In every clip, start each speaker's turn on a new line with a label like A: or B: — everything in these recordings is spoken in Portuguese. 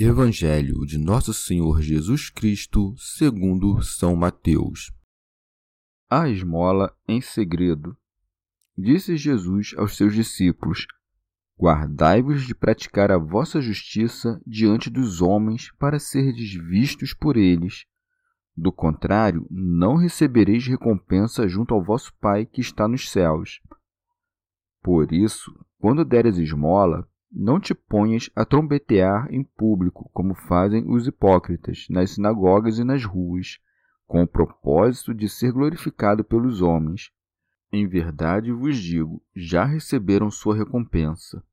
A: Evangelho de Nosso Senhor Jesus Cristo, segundo São Mateus. A esmola em segredo. Disse Jesus aos seus discípulos: Guardai-vos de praticar a vossa justiça diante dos homens para serdes vistos por eles. Do contrário, não recebereis recompensa junto ao vosso Pai que está nos céus. Por isso, quando deres esmola, não te ponhas a trombetear em público, como fazem os hipócritas, nas sinagogas e nas ruas, com o propósito de ser glorificado pelos homens. Em verdade vos digo, já receberam sua recompensa.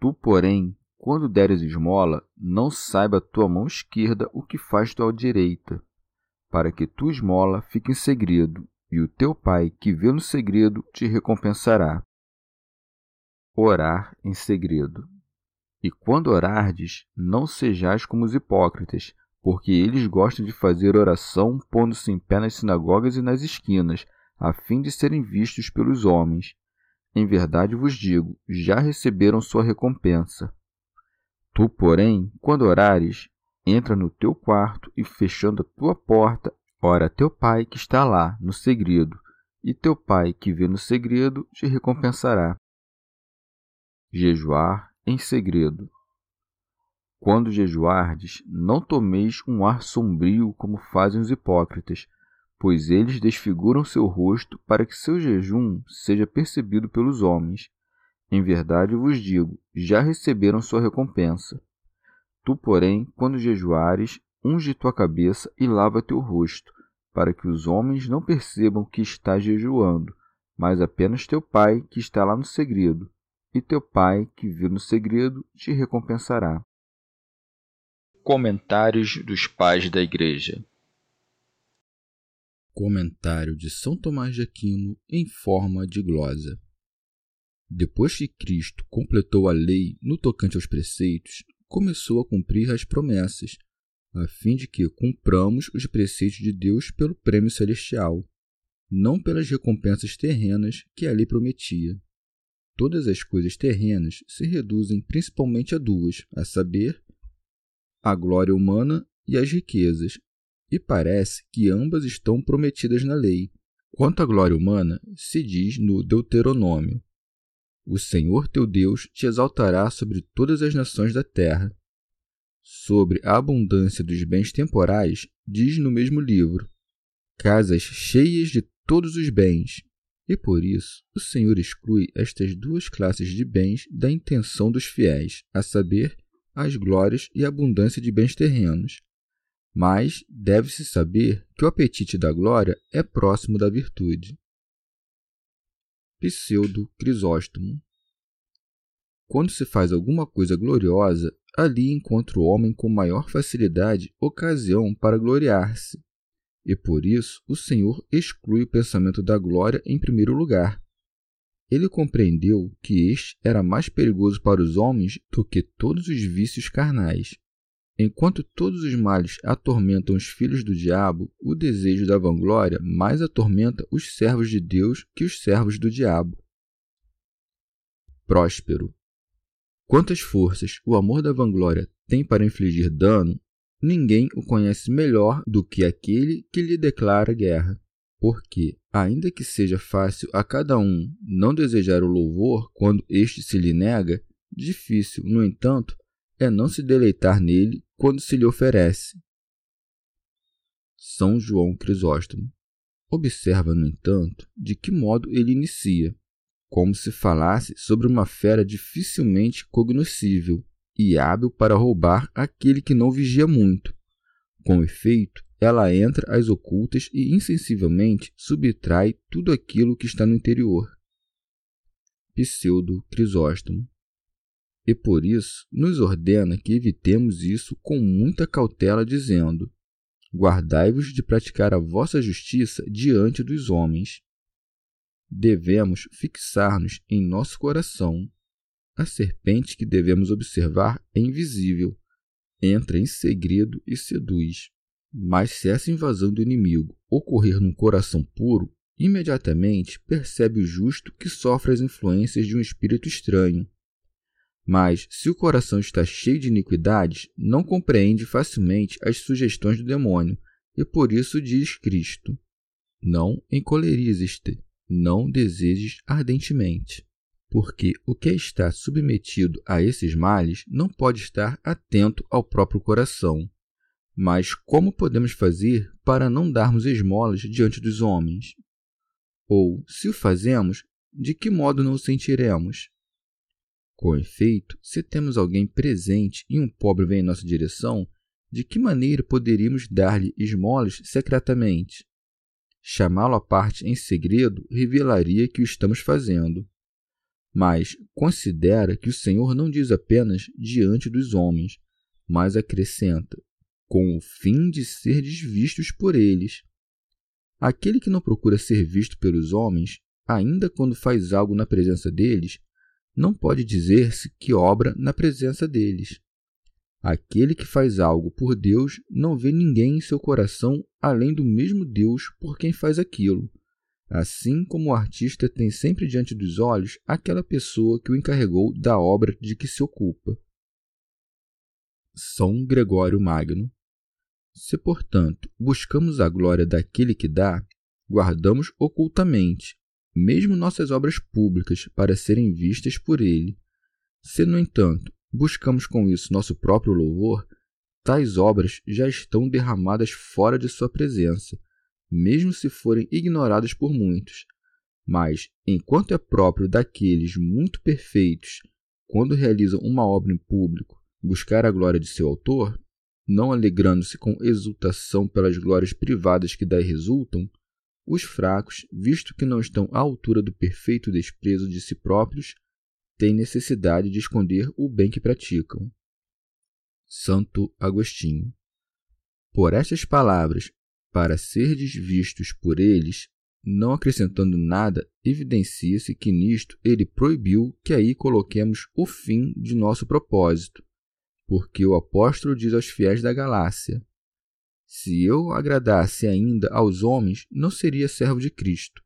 A: Tu, porém, quando deres esmola, não saiba tua mão esquerda o que faz tua direita, para que tua esmola fique em segredo, e o teu pai, que vê no segredo, te recompensará orar em segredo. E quando orardes, não sejais como os hipócritas, porque eles gostam de fazer oração pondo-se em pé nas sinagogas e nas esquinas, a fim de serem vistos pelos homens. Em verdade vos digo, já receberam sua recompensa. Tu, porém, quando orares, entra no teu quarto e, fechando a tua porta, ora a teu pai que está lá, no segredo, e teu pai que vê no segredo te recompensará jejuar em segredo. Quando jejuardes, não tomeis um ar sombrio como fazem os hipócritas, pois eles desfiguram seu rosto para que seu jejum seja percebido pelos homens. Em verdade vos digo, já receberam sua recompensa. Tu, porém, quando jejuares, unge tua cabeça e lava teu rosto, para que os homens não percebam que estás jejuando, mas apenas teu pai que está lá no segredo e teu Pai, que viu no segredo, te recompensará.
B: Comentários dos Pais da Igreja
A: Comentário de São Tomás de Aquino em forma de glosa. Depois que Cristo completou a lei no tocante aos preceitos, começou a cumprir as promessas, a fim de que cumpramos os preceitos de Deus pelo prêmio celestial, não pelas recompensas terrenas que a lei prometia. Todas as coisas terrenas se reduzem principalmente a duas, a saber, a glória humana e as riquezas, e parece que ambas estão prometidas na lei. Quanto à glória humana, se diz no Deuteronômio: O Senhor teu Deus te exaltará sobre todas as nações da terra. Sobre a abundância dos bens temporais, diz no mesmo livro: Casas cheias de todos os bens, e por isso, o Senhor exclui estas duas classes de bens da intenção dos fiéis, a saber, as glórias e abundância de bens terrenos. Mas deve-se saber que o apetite da glória é próximo da virtude. Pseudo Crisóstomo Quando se faz alguma coisa gloriosa, ali encontra o homem com maior facilidade ocasião para gloriar-se, e por isso o Senhor exclui o pensamento da glória em primeiro lugar. Ele compreendeu que este era mais perigoso para os homens do que todos os vícios carnais. Enquanto todos os males atormentam os filhos do diabo, o desejo da vanglória mais atormenta os servos de Deus que os servos do diabo. Próspero. Quantas forças o amor da vanglória tem para infligir dano, ninguém o conhece melhor do que aquele que lhe declara guerra. Porque, ainda que seja fácil a cada um não desejar o louvor quando este se lhe nega, difícil, no entanto, é não se deleitar nele quando se lhe oferece. São João Crisóstomo. Observa, no entanto, de que modo ele inicia, como se falasse sobre uma fera dificilmente cognoscível e hábil para roubar aquele que não vigia muito. Com efeito, ela entra às ocultas e insensivelmente subtrai tudo aquilo que está no interior. Pseudo Crisóstomo. E por isso nos ordena que evitemos isso com muita cautela, dizendo: Guardai-vos de praticar a vossa justiça diante dos homens. Devemos fixar-nos em nosso coração. A serpente que devemos observar é invisível, entra em segredo e seduz. Mas se essa invasão do inimigo ocorrer num coração puro, imediatamente percebe o justo que sofre as influências de um espírito estranho. Mas, se o coração está cheio de iniquidades, não compreende facilmente as sugestões do demônio, e por isso diz Cristo: Não encolerizes-te, não desejes ardentemente. Porque o que está submetido a esses males não pode estar atento ao próprio coração, mas como podemos fazer para não darmos esmolas diante dos homens? Ou, se o fazemos, de que modo não o sentiremos? Com efeito, se temos alguém presente e um pobre vem em nossa direção, de que maneira poderíamos dar-lhe esmolas secretamente? Chamá-lo à parte em segredo revelaria que o estamos fazendo. Mas considera que o Senhor não diz apenas diante dos homens, mas acrescenta com o fim de ser vistos por eles. Aquele que não procura ser visto pelos homens, ainda quando faz algo na presença deles, não pode dizer-se que obra na presença deles. Aquele que faz algo por Deus não vê ninguém em seu coração além do mesmo Deus por quem faz aquilo, assim como o artista tem sempre diante dos olhos aquela pessoa que o encarregou da obra de que se ocupa. São Gregório Magno se, portanto, buscamos a glória daquele que dá, guardamos ocultamente, mesmo nossas obras públicas, para serem vistas por ele. Se, no entanto, buscamos com isso nosso próprio louvor, tais obras já estão derramadas fora de sua presença, mesmo se forem ignoradas por muitos. Mas, enquanto é próprio daqueles muito perfeitos, quando realizam uma obra em público, buscar a glória de seu autor, não alegrando-se com exultação pelas glórias privadas que daí resultam, os fracos, visto que não estão à altura do perfeito desprezo de si próprios, têm necessidade de esconder o bem que praticam. Santo Agostinho. Por estas palavras, para serdes vistos por eles, não acrescentando nada, evidencia-se que nisto ele proibiu que aí coloquemos o fim de nosso propósito, porque o apóstolo diz aos fiéis da Galácia: Se eu agradasse ainda aos homens, não seria servo de Cristo.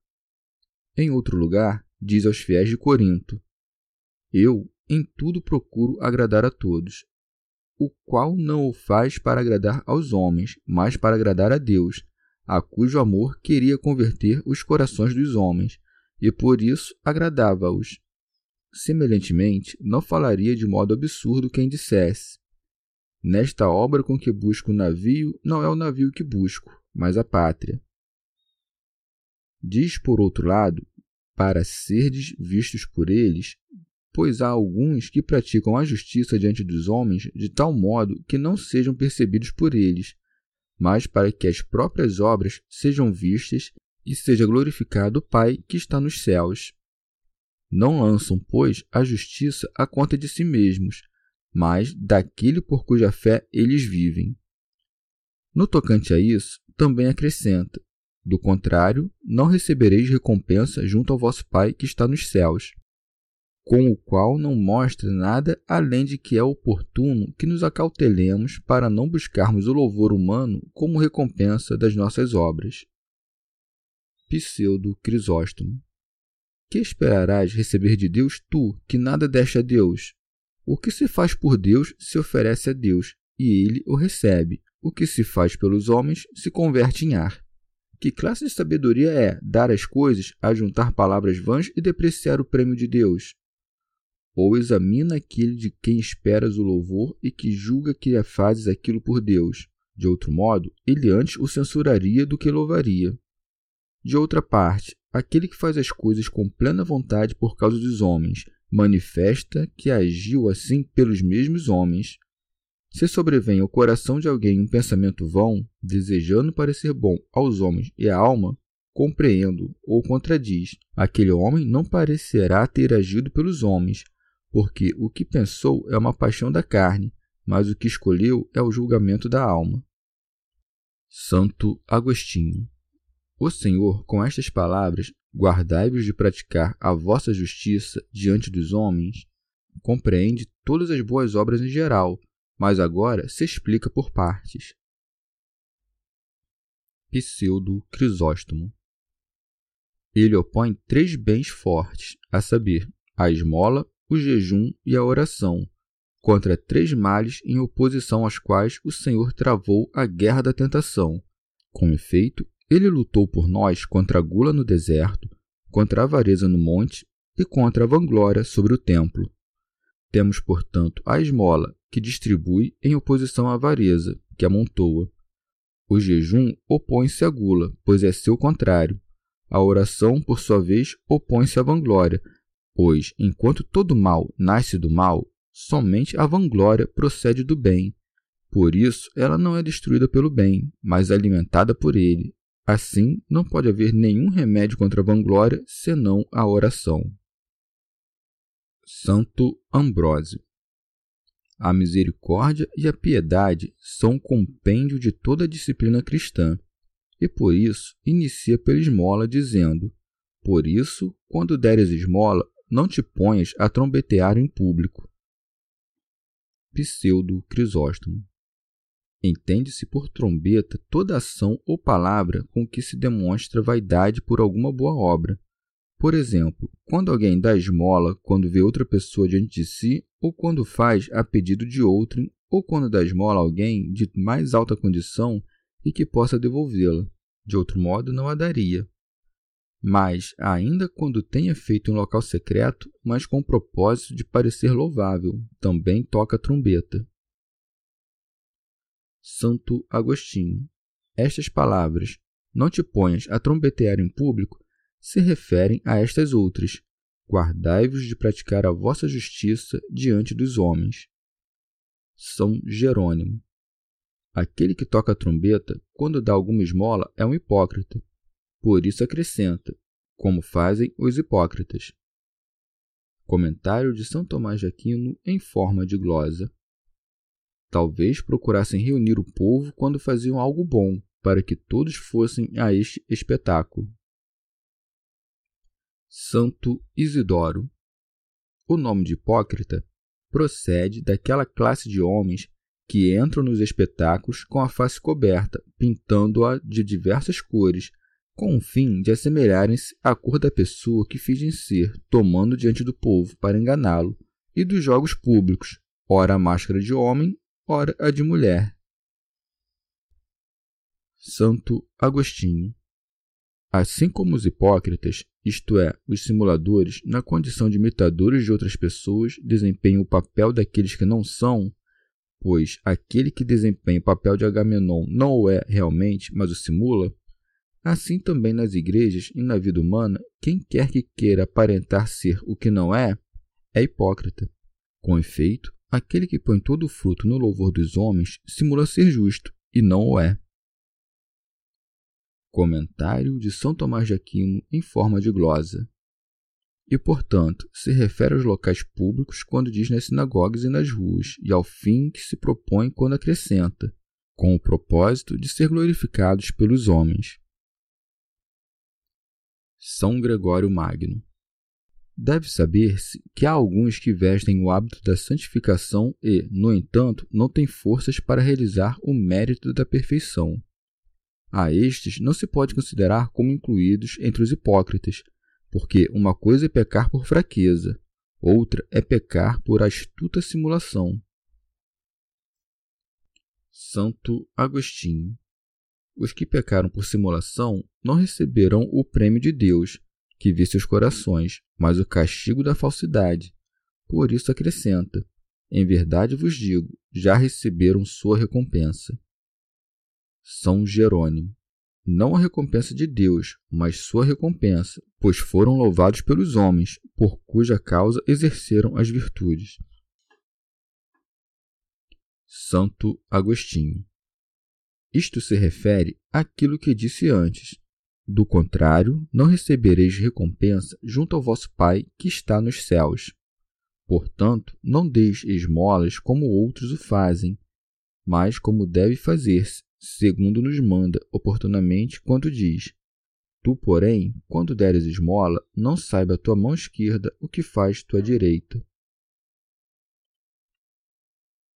A: Em outro lugar, diz aos fiéis de Corinto: Eu em tudo procuro agradar a todos, o qual não o faz para agradar aos homens, mas para agradar a Deus, a cujo amor queria converter os corações dos homens, e por isso agradava-os. Semelhantemente, não falaria de modo absurdo quem dissesse: Nesta obra com que busco o navio, não é o navio que busco, mas a pátria. Diz, por outro lado, para serdes vistos por eles, pois há alguns que praticam a justiça diante dos homens de tal modo que não sejam percebidos por eles, mas para que as próprias obras sejam vistas e seja glorificado o Pai que está nos céus. Não lançam, pois, a justiça à conta de si mesmos, mas daquele por cuja fé eles vivem. No tocante a isso, também acrescenta: do contrário, não recebereis recompensa junto ao vosso Pai que está nos céus, com o qual não mostra nada além de que é oportuno que nos acautelemos para não buscarmos o louvor humano como recompensa das nossas obras. Pseudo Crisóstomo que esperarás receber de Deus tu, que nada deste a Deus? O que se faz por Deus se oferece a Deus, e ele o recebe. O que se faz pelos homens se converte em ar. Que classe de sabedoria é dar as coisas, ajuntar palavras vãs e depreciar o prêmio de Deus? Ou examina aquele de quem esperas o louvor e que julga que fazes aquilo por Deus. De outro modo, ele antes o censuraria do que louvaria. De outra parte, aquele que faz as coisas com plena vontade por causa dos homens, manifesta que agiu assim pelos mesmos homens. Se sobrevém ao coração de alguém um pensamento vão, desejando parecer bom aos homens e à alma, compreendo ou contradiz. Aquele homem não parecerá ter agido pelos homens, porque o que pensou é uma paixão da carne, mas o que escolheu é o julgamento da alma. Santo Agostinho. O Senhor, com estas palavras, guardai-vos de praticar a vossa justiça diante dos homens, compreende todas as boas obras em geral, mas agora se explica por partes. Pseudo Crisóstomo Ele opõe três bens fortes, a saber, a esmola, o jejum e a oração, contra três males em oposição aos quais o Senhor travou a guerra da tentação. Com efeito, ele lutou por nós contra a gula no deserto, contra a avareza no monte e contra a vanglória sobre o templo. Temos, portanto, a esmola, que distribui em oposição à avareza, que amontoa. O jejum opõe-se à gula, pois é seu contrário. A oração, por sua vez, opõe-se à vanglória, pois, enquanto todo mal nasce do mal, somente a vanglória procede do bem. Por isso, ela não é destruída pelo bem, mas alimentada por ele. Assim, não pode haver nenhum remédio contra a vanglória senão a oração. Santo Ambrósio A misericórdia e a piedade são o compêndio de toda a disciplina cristã, e por isso inicia pela esmola, dizendo: Por isso, quando deres esmola, não te ponhas a trombetear em público. Pseudo Crisóstomo. Entende-se por trombeta toda ação ou palavra com que se demonstra vaidade por alguma boa obra. Por exemplo, quando alguém dá esmola quando vê outra pessoa diante de si, ou quando faz a pedido de outrem, ou quando dá esmola a alguém de mais alta condição e que possa devolvê-la. De outro modo, não a daria mas, ainda quando tenha feito em local secreto, mas com o propósito de parecer louvável, também toca trombeta. Santo Agostinho. Estas palavras, não te ponhas a trombetear em público, se referem a estas outras. Guardai-vos de praticar a vossa justiça diante dos homens. São Jerônimo. Aquele que toca a trombeta, quando dá alguma esmola, é um hipócrita, por isso acrescenta, como fazem os hipócritas. Comentário de São Tomás de Aquino em forma de glosa. Talvez procurassem reunir o povo quando faziam algo bom, para que todos fossem a este espetáculo. Santo Isidoro. O nome de hipócrita procede daquela classe de homens que entram nos espetáculos com a face coberta, pintando-a de diversas cores, com o fim de assemelharem-se à cor da pessoa que fingem ser, tomando diante do povo para enganá-lo, e dos jogos públicos, ora a máscara de homem, ora a de mulher. Santo Agostinho Assim como os hipócritas, isto é, os simuladores, na condição de imitadores de outras pessoas, desempenham o papel daqueles que não são, pois aquele que desempenha o papel de Agamenon não o é realmente, mas o simula, Assim também nas igrejas e na vida humana, quem quer que queira aparentar ser o que não é, é hipócrita. Com efeito, aquele que põe todo o fruto no louvor dos homens simula ser justo, e não o é. Comentário de São Tomás de Aquino em forma de glosa. E, portanto, se refere aos locais públicos quando diz nas sinagogas e nas ruas, e ao fim que se propõe quando acrescenta, com o propósito de ser glorificados pelos homens. São Gregório Magno. Deve saber-se que há alguns que vestem o hábito da santificação e, no entanto, não têm forças para realizar o mérito da perfeição. A estes não se pode considerar como incluídos entre os hipócritas, porque uma coisa é pecar por fraqueza, outra é pecar por astuta simulação. Santo Agostinho os que pecaram por simulação não receberão o prêmio de Deus, que vê seus corações, mas o castigo da falsidade. por isso acrescenta: Em verdade vos digo, já receberam sua recompensa. São Jerônimo. Não a recompensa de Deus, mas sua recompensa, pois foram louvados pelos homens, por cuja causa exerceram as virtudes. Santo Agostinho. Isto se refere àquilo que disse antes. Do contrário, não recebereis recompensa junto ao vosso Pai que está nos céus. Portanto, não deis esmolas como outros o fazem, mas como deve fazer-se, segundo nos manda oportunamente quando diz: Tu, porém, quando deres esmola, não saiba a tua mão esquerda o que faz tua direita.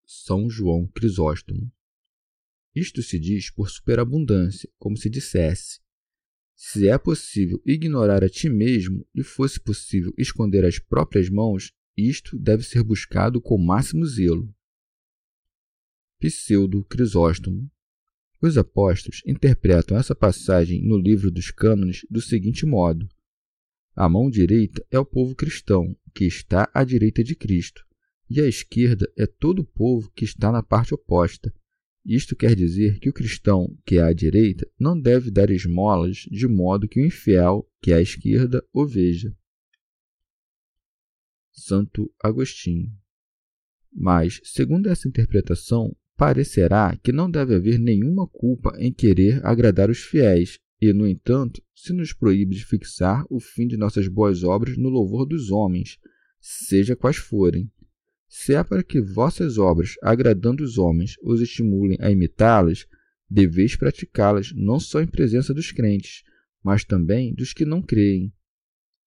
A: São João Crisóstomo. Isto se diz por superabundância, como se dissesse: Se é possível ignorar a ti mesmo e fosse possível esconder as próprias mãos, isto deve ser buscado com máximo zelo. Pseudo Crisóstomo. Os apóstolos interpretam essa passagem no livro dos cânones do seguinte modo: A mão direita é o povo cristão, que está à direita de Cristo e a esquerda é todo o povo que está na parte oposta. Isto quer dizer que o cristão, que é à direita, não deve dar esmolas de modo que o infiel, que é à esquerda, o veja. Santo Agostinho. Mas, segundo essa interpretação, parecerá que não deve haver nenhuma culpa em querer agradar os fiéis, e, no entanto, se nos proíbe de fixar o fim de nossas boas obras no louvor dos homens, seja quais forem, se é para que vossas obras, agradando os homens, os estimulem a imitá-las, deveis praticá-las não só em presença dos crentes, mas também dos que não creem.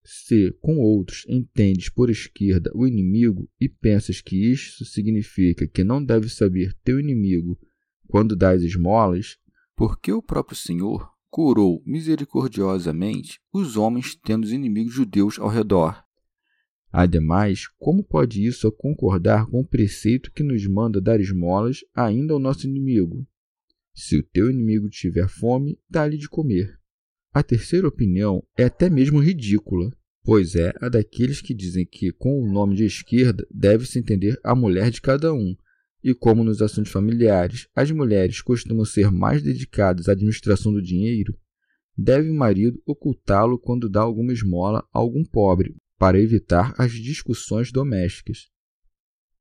A: Se, com outros, entendes por esquerda o inimigo e pensas que isto significa que não deves saber teu inimigo quando dás esmolas, porque o próprio Senhor curou misericordiosamente os homens tendo os inimigos judeus ao redor. Ademais, como pode isso concordar com o preceito que nos manda dar esmolas ainda ao nosso inimigo? Se o teu inimigo tiver fome, dá-lhe de comer. A terceira opinião é até mesmo ridícula, pois é a daqueles que dizem que, com o nome de esquerda, deve-se entender a mulher de cada um, e como nos assuntos familiares as mulheres costumam ser mais dedicadas à administração do dinheiro, deve o marido ocultá-lo quando dá alguma esmola a algum pobre, para evitar as discussões domésticas.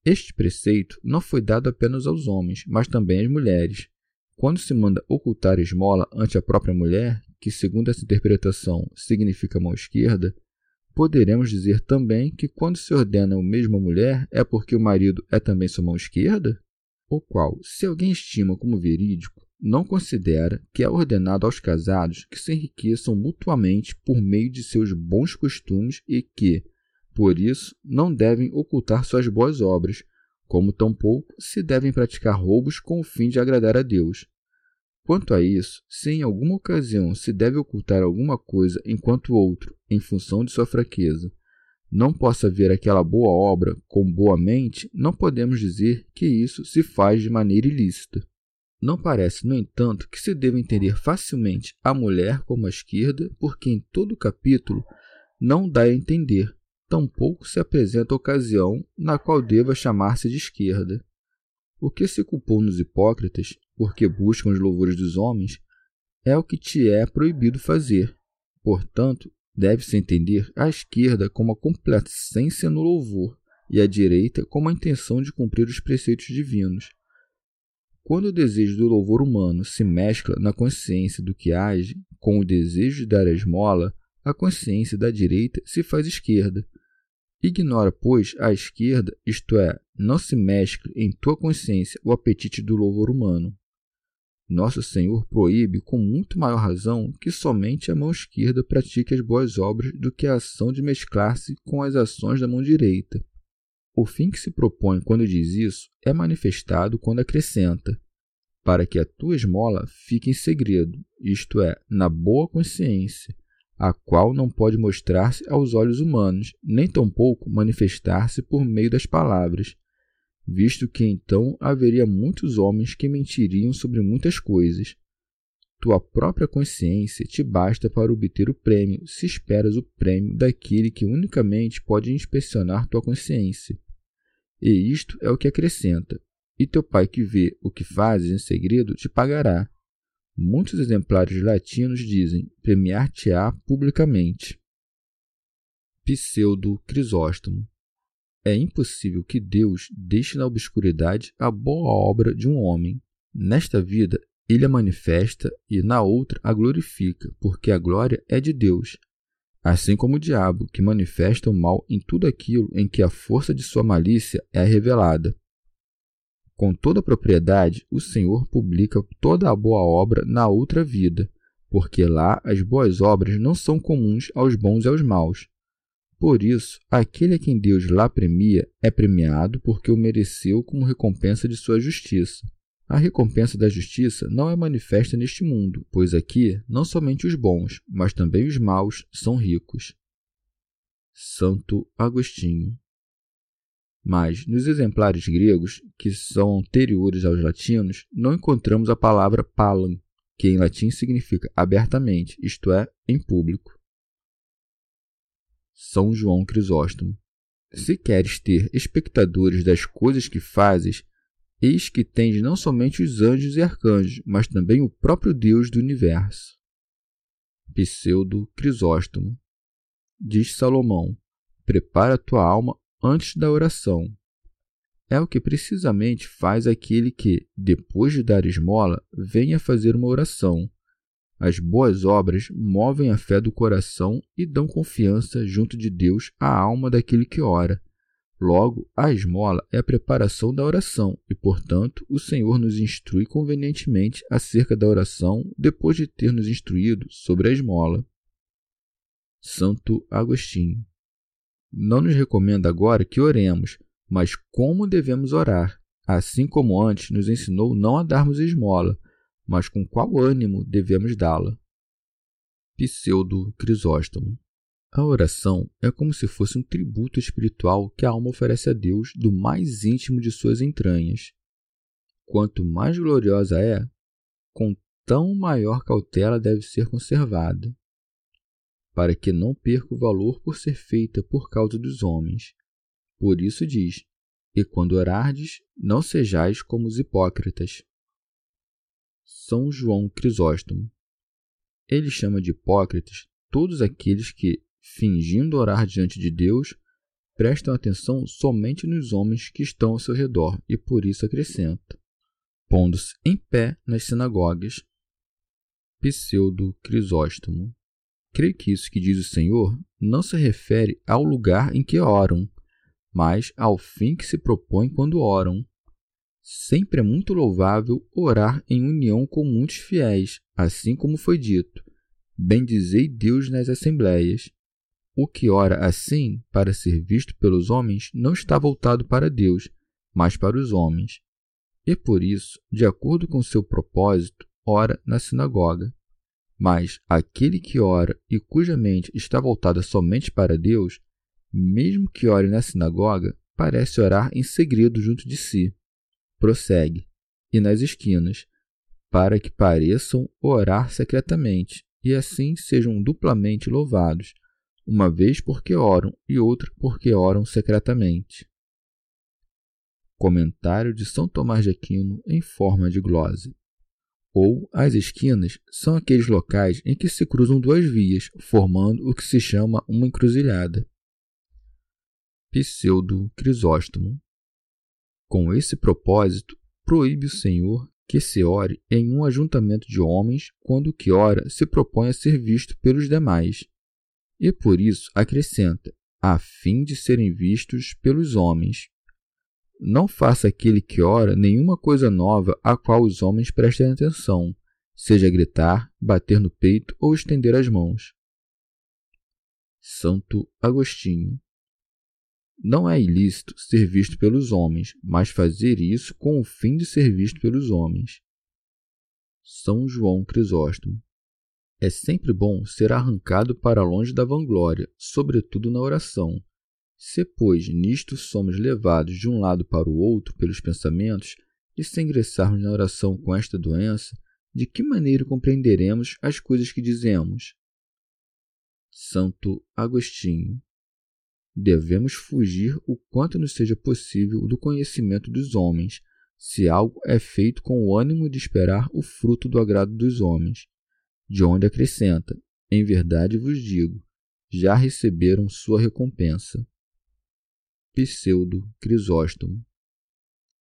A: Este preceito não foi dado apenas aos homens, mas também às mulheres. Quando se manda ocultar esmola ante a própria mulher, que, segundo essa interpretação, significa mão esquerda, poderemos dizer também que quando se ordena o mesmo à mulher é porque o marido é também sua mão esquerda? O qual, se alguém estima como verídico, não considera que é ordenado aos casados que se enriqueçam mutuamente por meio de seus bons costumes e que, por isso, não devem ocultar suas boas obras, como tampouco se devem praticar roubos com o fim de agradar a Deus. Quanto a isso, se em alguma ocasião se deve ocultar alguma coisa enquanto outro, em função de sua fraqueza, não possa ver aquela boa obra com boa mente, não podemos dizer que isso se faz de maneira ilícita. Não parece, no entanto, que se deva entender facilmente a mulher como a esquerda, porque em todo o capítulo não dá a entender, tampouco se apresenta ocasião na qual deva chamar-se de esquerda. O que se culpou nos hipócritas, porque buscam os louvores dos homens, é o que te é proibido fazer. Portanto, deve-se entender a esquerda como a complacência no louvor e a direita como a intenção de cumprir os preceitos divinos. Quando o desejo do louvor humano se mescla na consciência do que age com o desejo de dar a esmola, a consciência da direita se faz esquerda. Ignora, pois, a esquerda, isto é, não se mescle em tua consciência o apetite do louvor humano. Nosso Senhor proíbe com muito maior razão que somente a mão esquerda pratique as boas obras do que a ação de mesclar-se com as ações da mão direita. O fim que se propõe quando diz isso é manifestado quando acrescenta: para que a tua esmola fique em segredo, isto é, na boa consciência, a qual não pode mostrar-se aos olhos humanos, nem tampouco manifestar-se por meio das palavras, visto que então haveria muitos homens que mentiriam sobre muitas coisas. Tua própria consciência te basta para obter o prêmio, se esperas o prêmio daquele que unicamente pode inspecionar tua consciência. E isto é o que acrescenta: e teu pai que vê o que fazes em segredo te pagará. Muitos exemplares latinos dizem premiar-te-á publicamente. Pseudo Crisóstomo é impossível que Deus deixe na obscuridade a boa obra de um homem. Nesta vida, ele a manifesta e na outra a glorifica, porque a glória é de Deus. Assim como o diabo, que manifesta o mal em tudo aquilo em que a força de sua malícia é revelada. Com toda a propriedade, o Senhor publica toda a boa obra na outra vida, porque lá as boas obras não são comuns aos bons e aos maus, por isso, aquele a quem Deus lá premia é premiado porque o mereceu como recompensa de sua justiça. A recompensa da justiça não é manifesta neste mundo, pois aqui não somente os bons, mas também os maus são ricos. Santo Agostinho. Mas, nos exemplares gregos, que são anteriores aos latinos, não encontramos a palavra palam, que em latim significa abertamente, isto é, em público. São João Crisóstomo. Se queres ter espectadores das coisas que fazes, eis que tens não somente os anjos e arcanjos, mas também o próprio Deus do universo. Pseudo Crisóstomo. Diz Salomão: Prepara tua alma antes da oração. É o que precisamente faz aquele que, depois de dar esmola, venha fazer uma oração, as boas obras movem a fé do coração e dão confiança junto de Deus à alma daquele que ora. Logo, a esmola é a preparação da oração e, portanto, o Senhor nos instrui convenientemente acerca da oração depois de ter nos instruído sobre a esmola. Santo Agostinho. Não nos recomenda agora que oremos, mas como devemos orar, assim como antes nos ensinou não a darmos esmola, mas com qual ânimo devemos dá-la? Pseudo Crisóstomo. A oração é como se fosse um tributo espiritual que a alma oferece a Deus do mais íntimo de suas entranhas. Quanto mais gloriosa é, com tão maior cautela deve ser conservada, para que não perca o valor por ser feita por causa dos homens. Por isso diz: E quando orardes, não sejais como os hipócritas. São João Crisóstomo. Ele chama de hipócritas todos aqueles que, fingindo orar diante de Deus, prestam atenção somente nos homens que estão ao seu redor e por isso acrescenta, pondo-se em pé nas sinagogas. Pseudo Crisóstomo. Creio que isso que diz o Senhor não se refere ao lugar em que oram, mas ao fim que se propõem quando oram, Sempre é muito louvável orar em união com muitos fiéis, assim como foi dito: Bendizei Deus nas assembleias. O que ora assim, para ser visto pelos homens, não está voltado para Deus, mas para os homens. E por isso, de acordo com seu propósito, ora na sinagoga. Mas aquele que ora e cuja mente está voltada somente para Deus, mesmo que ore na sinagoga, parece orar em segredo junto de si prossegue, e nas esquinas, para que pareçam orar secretamente, e assim sejam duplamente louvados, uma vez porque oram e outra porque oram secretamente. Comentário de São Tomás de Aquino em forma de glose. Ou as esquinas são aqueles locais em que se cruzam duas vias, formando o que se chama uma encruzilhada. Pseudo Crisóstomo com esse propósito, proíbe o Senhor que se ore em um ajuntamento de homens quando o que ora se propõe a ser visto pelos demais. E por isso acrescenta, a fim de serem vistos pelos homens. Não faça aquele que ora nenhuma coisa nova a qual os homens prestem atenção, seja gritar, bater no peito ou estender as mãos. Santo Agostinho não é ilícito ser visto pelos homens, mas fazer isso com o fim de ser visto pelos homens. São João Crisóstomo. É sempre bom ser arrancado para longe da vanglória, sobretudo na oração. Se, pois, nisto somos levados de um lado para o outro pelos pensamentos, e se ingressarmos na oração com esta doença, de que maneira compreenderemos as coisas que dizemos? Santo Agostinho. Devemos fugir o quanto nos seja possível do conhecimento dos homens, se algo é feito com o ânimo de esperar o fruto do agrado dos homens. De onde acrescenta: Em verdade vos digo, já receberam sua recompensa. Pseudo Crisóstomo.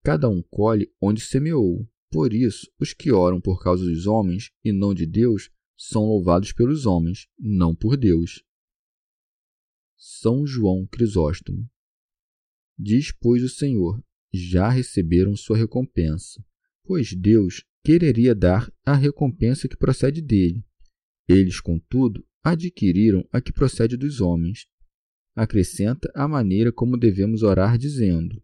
A: Cada um colhe onde semeou. Por isso, os que oram por causa dos homens e não de Deus são louvados pelos homens, não por Deus. São João Crisóstomo. Diz, pois, o Senhor: já receberam sua recompensa, pois Deus quereria dar a recompensa que procede dele. Eles, contudo, adquiriram a que procede dos homens. Acrescenta a maneira como devemos orar, dizendo: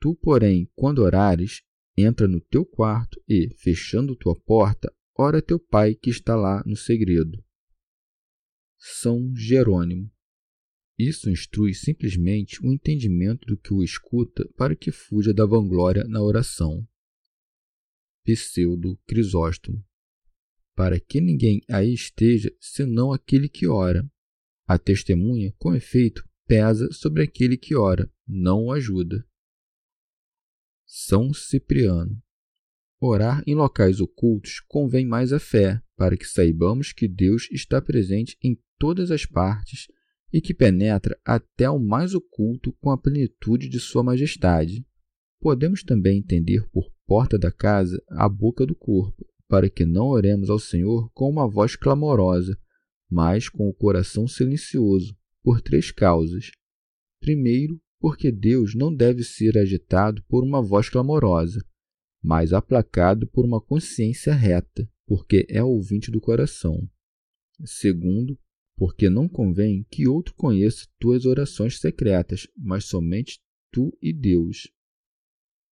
A: Tu, porém, quando orares, entra no teu quarto e, fechando tua porta, ora teu pai que está lá no segredo. São Jerônimo. Isso instrui simplesmente o entendimento do que o escuta para que fuja da vanglória na oração. Pseudo Crisóstomo. Para que ninguém aí esteja senão aquele que ora. A testemunha, com efeito, pesa sobre aquele que ora, não o ajuda. São Cipriano. Orar em locais ocultos convém mais à fé, para que saibamos que Deus está presente em todas as partes e que penetra até o mais oculto com a plenitude de Sua Majestade. Podemos também entender por porta da casa a boca do corpo, para que não oremos ao Senhor com uma voz clamorosa, mas com o coração silencioso, por três causas. Primeiro, porque Deus não deve ser agitado por uma voz clamorosa, mas aplacado por uma consciência reta, porque é ouvinte do coração. Segundo, porque não convém que outro conheça tuas orações secretas, mas somente tu e Deus.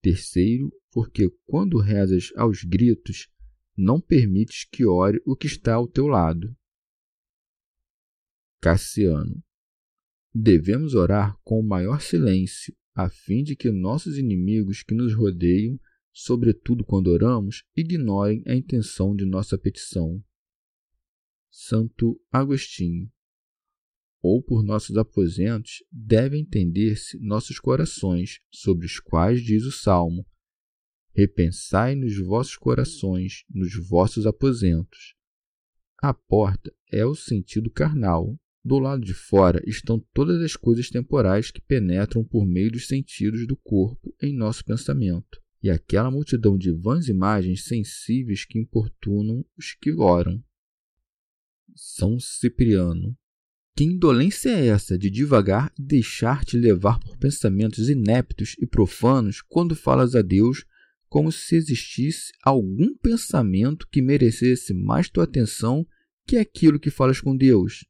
A: Terceiro, porque quando rezas aos gritos, não permites que ore o que está ao teu lado. Cassiano. Devemos orar com o maior silêncio, a fim de que nossos inimigos que nos rodeiam, sobretudo quando oramos, ignorem a intenção de nossa petição. Santo Agostinho. Ou por nossos aposentos devem entender-se nossos corações, sobre os quais diz o Salmo: Repensai nos vossos corações, nos vossos aposentos. A porta é o sentido carnal. Do lado de fora estão todas as coisas temporais que penetram por meio dos sentidos do corpo em nosso pensamento, e aquela multidão de vãs imagens sensíveis que importunam os que oram. São Cipriano. Que indolência é essa de divagar e deixar-te levar por pensamentos ineptos e profanos quando falas a Deus como se existisse algum pensamento que merecesse mais tua atenção que aquilo que falas com Deus?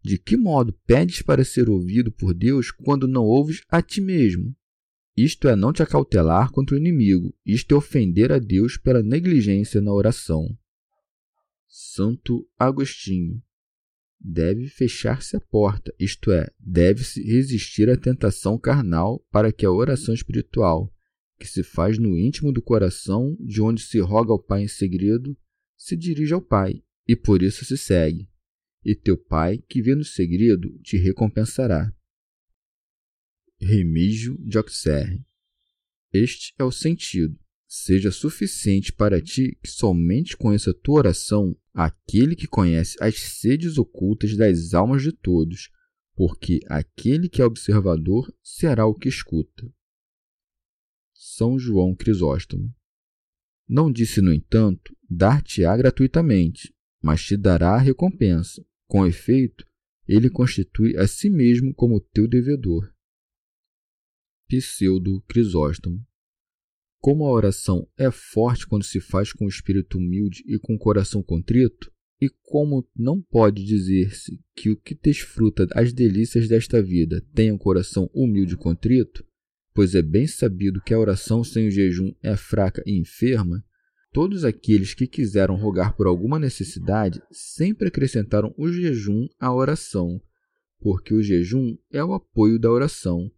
A: De que modo pedes para ser ouvido por Deus quando não ouves a ti mesmo? Isto é não te acautelar contra o inimigo, isto é ofender a Deus pela negligência na oração. Santo Agostinho. Deve fechar-se a porta, isto é, deve-se resistir à tentação carnal para que a oração espiritual, que se faz no íntimo do coração, de onde se roga ao Pai em segredo, se dirija ao Pai, e por isso se segue. E teu Pai, que vê no segredo, te recompensará. Remígio de Auxerre. Este é o sentido seja suficiente para ti que somente conheça a tua oração aquele que conhece as sedes ocultas das almas de todos, porque aquele que é observador será o que escuta. São João Crisóstomo. Não disse, no entanto, dar-te-á gratuitamente, mas te dará a recompensa. Com efeito, ele constitui a si mesmo como teu devedor. Pseudo Crisóstomo como a oração é forte quando se faz com o espírito humilde e com o coração contrito, e como não pode dizer-se que o que desfruta as delícias desta vida tem um coração humilde e contrito, pois é bem sabido que a oração sem o jejum é fraca e enferma, todos aqueles que quiseram rogar por alguma necessidade sempre acrescentaram o jejum à oração, porque o jejum é o apoio da oração,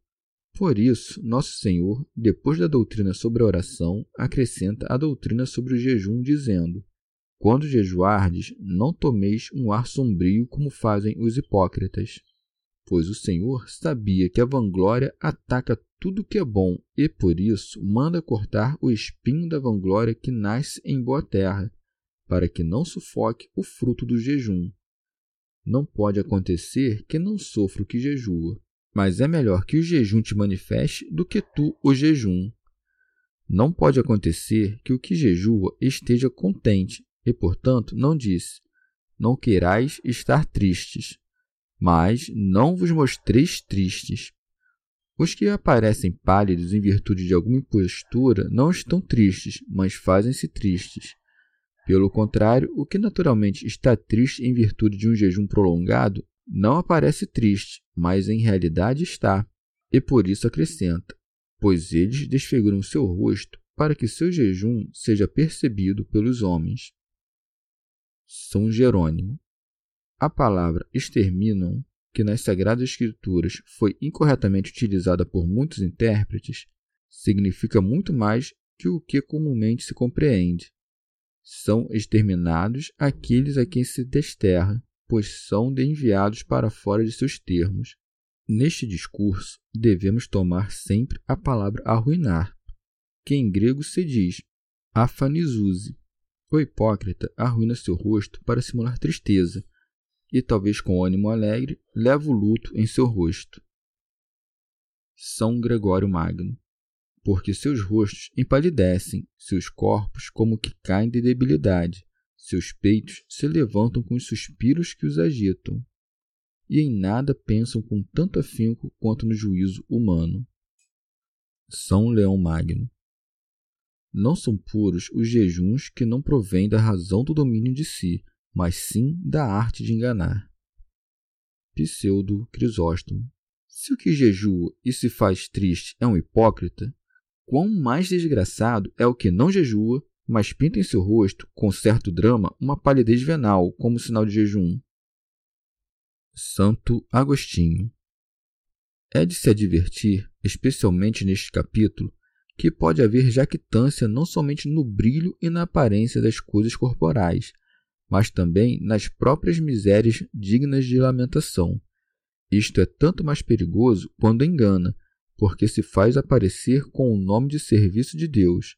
A: Por isso, Nosso Senhor, depois da doutrina sobre a oração, acrescenta a doutrina sobre o jejum, dizendo: Quando jejuardes, não tomeis um ar sombrio como fazem os hipócritas. Pois o Senhor sabia que a vanglória ataca tudo que é bom e, por isso, manda cortar o espinho da vanglória que nasce em boa terra, para que não sufoque o fruto do jejum. Não pode acontecer que não sofra o que jejua mas é melhor que o jejum te manifeste do que tu o jejum. Não pode acontecer que o que jejua esteja contente, e, portanto, não disse: Não queirais estar tristes, mas não vos mostreis tristes. Os que aparecem pálidos em virtude de alguma impostura não estão tristes, mas fazem-se tristes. Pelo contrário, o que naturalmente está triste em virtude de um jejum prolongado não aparece triste, mas em realidade está, e por isso acrescenta: pois eles desfiguram seu rosto para que seu jejum seja percebido pelos homens. São Jerônimo. A palavra exterminam, que nas Sagradas Escrituras foi incorretamente utilizada por muitos intérpretes, significa muito mais que o que comumente se compreende. São exterminados aqueles a quem se desterra, pois são enviados para fora de seus termos. Neste discurso, devemos tomar sempre a palavra arruinar, que em grego se diz afanizuse. O hipócrita arruina seu rosto para simular tristeza, e talvez com ânimo alegre leva o luto em seu rosto. São Gregório Magno. Porque seus rostos empalidecem, seus corpos como que caem de debilidade, seus peitos se levantam com os suspiros que os agitam, e em nada pensam com tanto afinco quanto no juízo humano. São Leão Magno. Não são puros os jejuns que não provêm da razão do domínio de si, mas sim da arte de enganar. Pseudo Crisóstomo. Se o que jejua e se faz triste é um hipócrita, quão mais desgraçado é o que não jejua mas pinta em seu rosto, com certo drama, uma palidez venal, como sinal de jejum. Santo Agostinho É de se advertir, especialmente neste capítulo, que pode haver jactância não somente no brilho e na aparência das coisas corporais, mas também nas próprias misérias dignas de lamentação. Isto é tanto mais perigoso quando engana, porque se faz aparecer com o nome de serviço de Deus,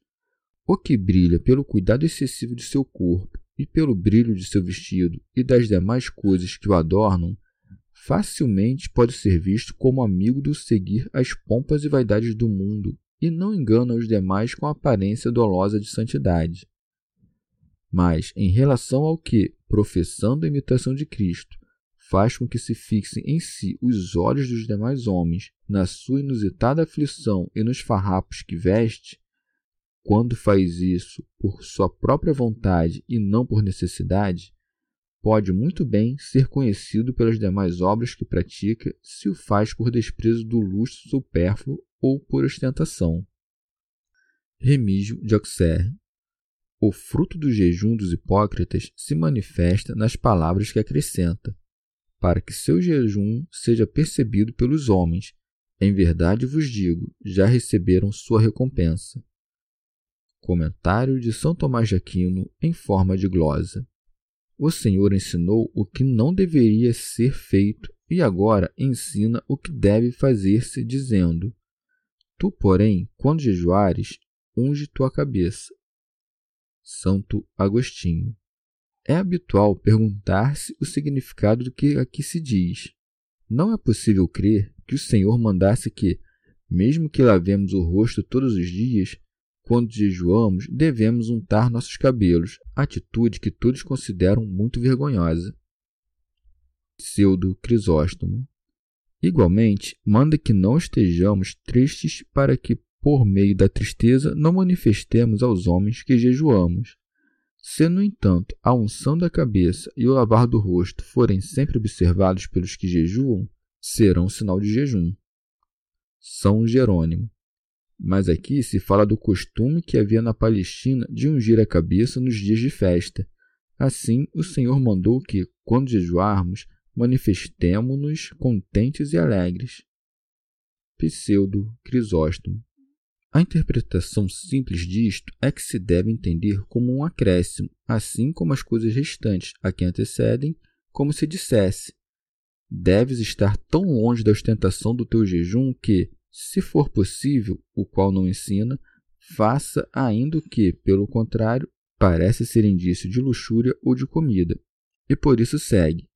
A: o que brilha pelo cuidado excessivo de seu corpo e pelo brilho de seu vestido e das demais coisas que o adornam, facilmente pode ser visto como amigo do seguir as pompas e vaidades do mundo e não engana os demais com a aparência dolosa de santidade. Mas, em relação ao que, professando a imitação de Cristo, faz com que se fixem em si os olhos dos demais homens, na sua inusitada aflição e nos farrapos que veste, quando faz isso por sua própria vontade e não por necessidade, pode muito bem ser conhecido pelas demais obras que pratica se o faz por desprezo do luxo supérfluo ou por ostentação. Remígio de Auxerre O fruto do jejum dos hipócritas se manifesta nas palavras que acrescenta, para que seu jejum seja percebido pelos homens. Em verdade vos digo, já receberam sua recompensa. Comentário de São Tomás de Aquino em forma de glosa. O Senhor ensinou o que não deveria ser feito e agora ensina o que deve fazer-se, dizendo: Tu, porém, quando jejuares, unge tua cabeça. Santo Agostinho. É habitual perguntar-se o significado do que aqui se diz. Não é possível crer que o Senhor mandasse que, mesmo que lavemos o rosto todos os dias, quando jejuamos, devemos untar nossos cabelos, atitude que todos consideram muito vergonhosa. Pseudo Crisóstomo. Igualmente, manda que não estejamos tristes para que, por meio da tristeza, não manifestemos aos homens que jejuamos. Se, no entanto, a unção da cabeça e o lavar do rosto forem sempre observados pelos que jejuam, serão sinal de jejum. São Jerônimo. Mas aqui se fala do costume que havia na Palestina de ungir a cabeça nos dias de festa. Assim, o Senhor mandou que, quando jejuarmos, manifestemo-nos contentes e alegres. Pseudo Crisóstomo. A interpretação simples disto é que se deve entender como um acréscimo, assim como as coisas restantes a que antecedem, como se dissesse: Deves estar tão longe da ostentação do teu jejum que, se for possível, o qual não ensina, faça ainda o que, pelo contrário, parece ser indício de luxúria ou de comida, e por isso segue,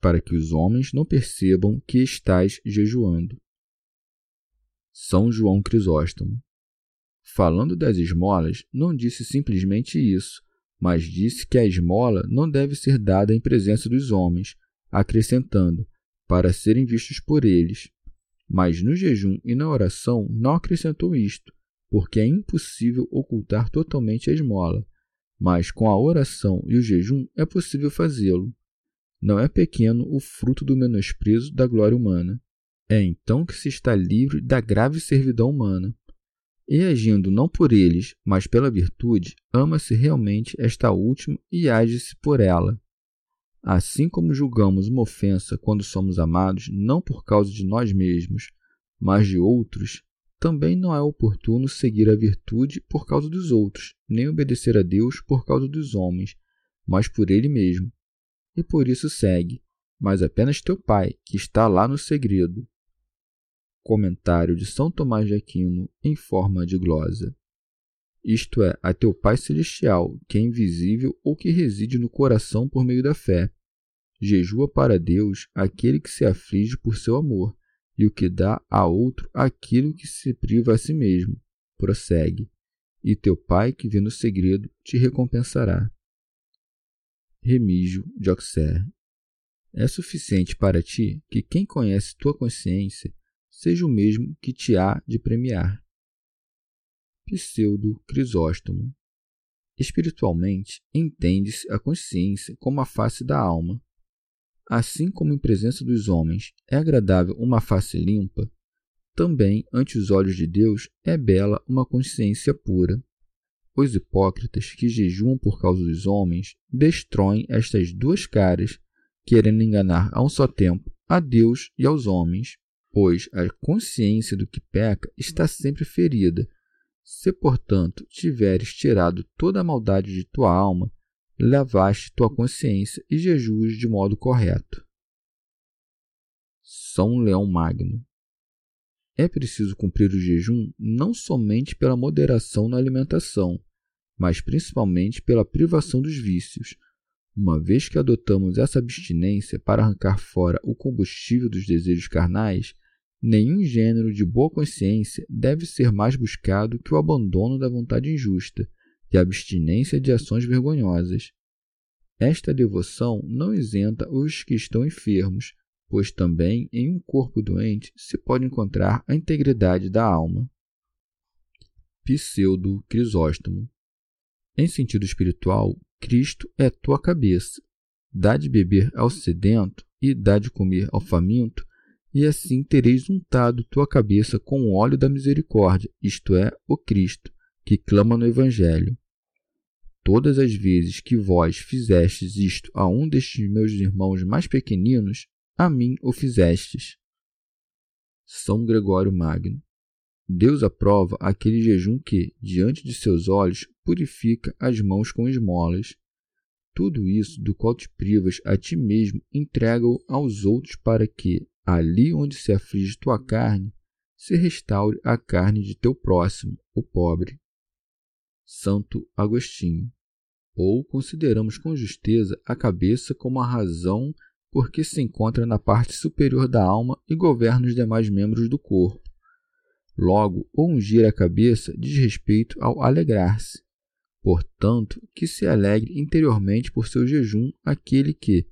A: para que os homens não percebam que estás jejuando. São João Crisóstomo. Falando das esmolas, não disse simplesmente isso, mas disse que a esmola não deve ser dada em presença dos homens, acrescentando, para serem vistos por eles. Mas no jejum e na oração não acrescentou isto, porque é impossível ocultar totalmente a esmola, mas com a oração e o jejum é possível fazê-lo. Não é pequeno o fruto do menosprezo da glória humana. É então que se está livre da grave servidão humana. E agindo não por eles, mas pela virtude, ama-se realmente esta última e age-se por ela. Assim como julgamos uma ofensa quando somos amados não por causa de nós mesmos, mas de outros, também não é oportuno seguir a virtude por causa dos outros, nem obedecer a Deus por causa dos homens, mas por Ele mesmo. E por isso segue, mas apenas teu Pai, que está lá no segredo. Comentário de São Tomás de Aquino em forma de glosa. Isto é, a teu Pai Celestial, que é invisível ou que reside no coração por meio da fé. Jejua para Deus aquele que se aflige por seu amor, e o que dá a outro aquilo que se priva a si mesmo. Prossegue, e teu Pai que vê no segredo te recompensará. Remígio de Auxerre. É suficiente para ti que quem conhece tua consciência seja o mesmo que te há de premiar. Pseudo Crisóstomo. Espiritualmente, entende-se a consciência como a face da alma, Assim como em presença dos homens é agradável uma face limpa, também ante os olhos de Deus é bela uma consciência pura. Os hipócritas que jejuam por causa dos homens destroem estas duas caras, querendo enganar a um só tempo a Deus e aos homens, pois a consciência do que peca está sempre ferida. Se, portanto, tiveres tirado toda a maldade de tua alma, lavaste tua consciência e jejuas de modo correto. São Leão Magno. É preciso cumprir o jejum não somente pela moderação na alimentação, mas principalmente pela privação dos vícios. Uma vez que adotamos essa abstinência para arrancar fora o combustível dos desejos carnais, nenhum gênero de boa consciência deve ser mais buscado que o abandono da vontade injusta, e abstinência de ações vergonhosas. Esta devoção não isenta os que estão enfermos, pois também em um corpo doente se pode encontrar a integridade da alma. Pseudo Crisóstomo Em sentido espiritual, Cristo é tua cabeça. Dá de beber ao sedento e dá de comer ao faminto, e assim tereis untado tua cabeça com o óleo da misericórdia, isto é, o Cristo, que clama no Evangelho. Todas as vezes que vós fizestes isto a um destes meus irmãos mais pequeninos, a mim o fizestes. São Gregório Magno. Deus aprova aquele jejum que, diante de seus olhos, purifica as mãos com esmolas. Tudo isso do qual te privas a ti mesmo, entrega-o aos outros para que, ali onde se aflige tua carne, se restaure a carne de teu próximo, o pobre. Santo Agostinho. Ou consideramos com justeza a cabeça como a razão porque se encontra na parte superior da alma e governa os demais membros do corpo. Logo, ungir a cabeça diz respeito ao alegrar-se. Portanto, que se alegre interiormente por seu jejum aquele que,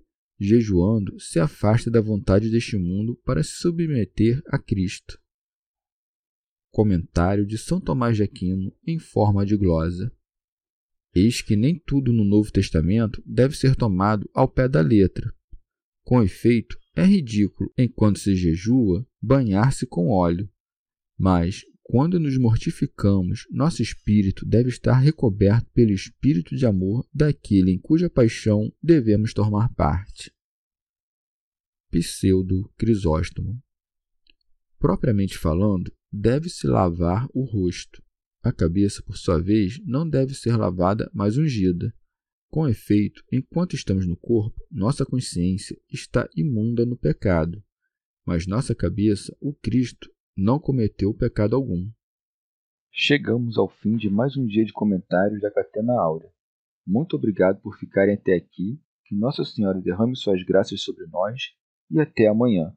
A: jejuando, se afasta da vontade deste mundo para se submeter a Cristo. Comentário de São Tomás de Aquino em forma de glosa. Eis que nem tudo no Novo Testamento deve ser tomado ao pé da letra. Com efeito, é ridículo, enquanto se jejua, banhar-se com óleo. Mas, quando nos mortificamos, nosso espírito deve estar recoberto pelo espírito de amor daquele em cuja paixão devemos tomar parte. Pseudo Crisóstomo Propriamente falando, deve-se lavar o rosto. A cabeça, por sua vez, não deve ser lavada, mas ungida. Com efeito, enquanto estamos no corpo, nossa consciência está imunda no pecado, mas nossa cabeça, o Cristo, não cometeu pecado algum.
B: Chegamos ao fim de mais um dia de comentários da Catena Áurea. Muito obrigado por ficarem até aqui. Que Nossa Senhora derrame suas graças sobre nós e até amanhã.